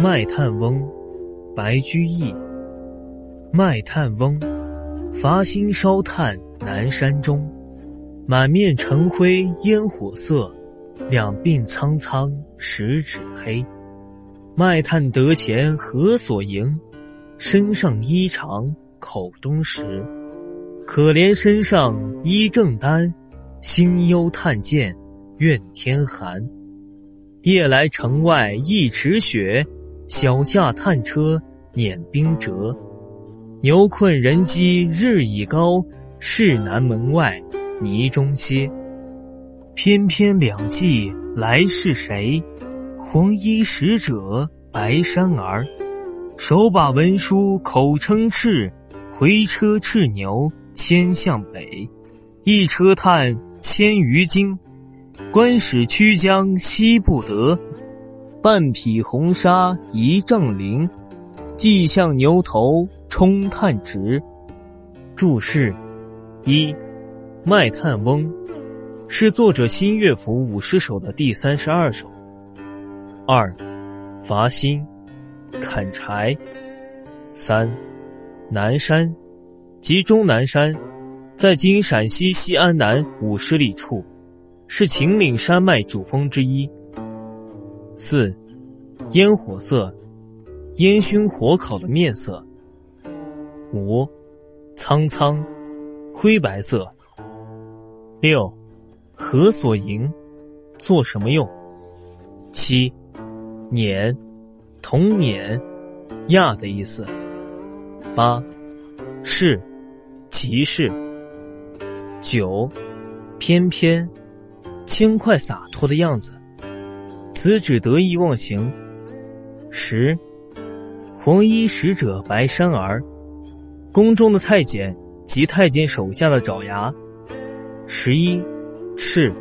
卖炭翁，白居易。卖炭翁，伐薪烧炭南山中。满面尘灰烟火色，两鬓苍苍十指黑。卖炭得钱何所营？身上衣长口中食。可怜身上衣正单，心忧炭贱愿天寒。夜来城外一尺雪。小驾炭车碾冰辙，牛困人饥日已高，市南门外泥中歇。翩翩两骑来是谁？黄衣使者白衫儿，手把文书口称敕，回车叱牛牵向北。一车炭千余斤，官使驱将惜不得。半匹红纱一丈绫，系向牛头冲炭直。注释：一，《卖炭翁》是作者新乐府五十首的第三十二首。二，伐薪，砍柴。三，南山，即终南山，在今陕西西安南五十里处，是秦岭山脉主峰之一。四，烟火色，烟熏火烤的面色。五，苍苍，灰白色。六，何所营，做什么用？七，碾，同碾，压的意思。八，是，即是。九，翩翩，轻快洒脱的样子。此指得意忘形。十，黄衣使者白衫儿，宫中的太监及太监手下的爪牙。十一，敕，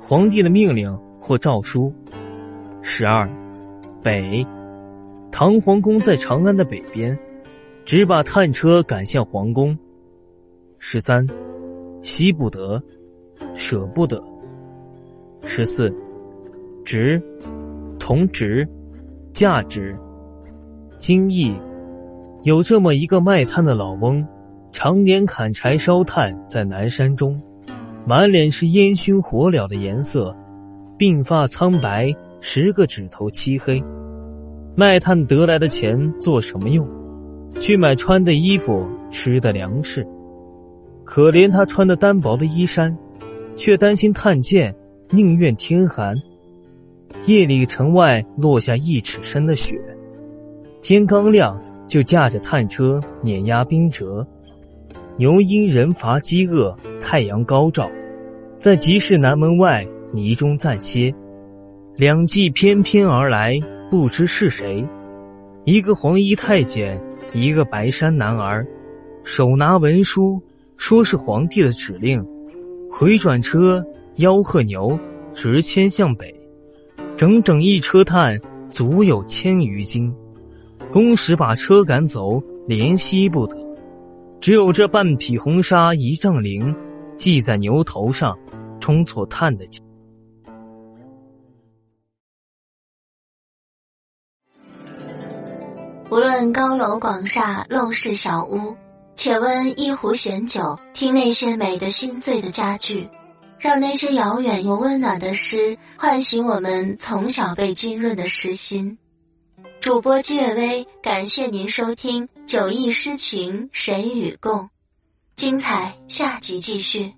皇帝的命令或诏书。十二，北，唐皇宫在长安的北边，只把探车赶向皇宫。十三，惜不得，舍不得。十四。值，同值，价值，精益。有这么一个卖炭的老翁，常年砍柴烧炭在南山中，满脸是烟熏火燎的颜色，鬓发苍白，十个指头漆黑。卖炭得来的钱做什么用？去买穿的衣服，吃的粮食。可怜他穿的单薄的衣衫，却担心炭贱，宁愿天寒。夜里，城外落下一尺深的雪，天刚亮就驾着炭车碾压冰辙。牛因人乏饥饿，太阳高照，在集市南门外泥中暂歇。两骑翩翩而来，不知是谁，一个黄衣太监，一个白衫男儿，手拿文书，说是皇帝的指令。回转车吆喝牛，直牵向北。整整一车炭，足有千余斤。公使把车赶走，怜惜不得。只有这半匹红纱一丈绫，系在牛头上，充作炭的。无论高楼广厦、陋室小屋，且温一壶闲酒，听那些美的心醉的佳句。让那些遥远又温暖的诗唤醒我们从小被浸润的诗心。主播居月薇，感谢您收听《九亿诗情神与共》，精彩下集继续。